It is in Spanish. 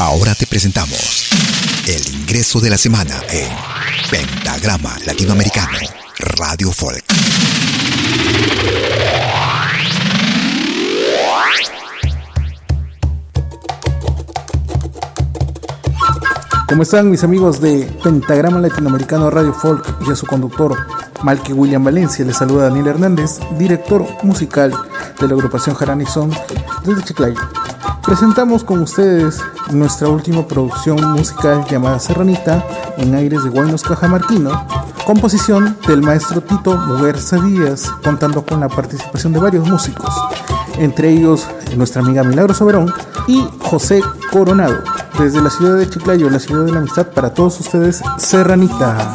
Ahora te presentamos el ingreso de la semana en Pentagrama Latinoamericano, Radio Folk. ¿Cómo están mis amigos de Pentagrama Latinoamericano Radio Folk y a su conductor Malky William Valencia? Les saluda Daniel Hernández, director musical de la agrupación Jaranison desde Chiclayo. Presentamos con ustedes nuestra última producción musical llamada Serranita en aires de Buenos Cajamarquino, composición del maestro Tito Muguerza Díaz, contando con la participación de varios músicos, entre ellos nuestra amiga Milagro Soberón y José Coronado, desde la ciudad de Chiclayo, la ciudad de la amistad, para todos ustedes, Serranita.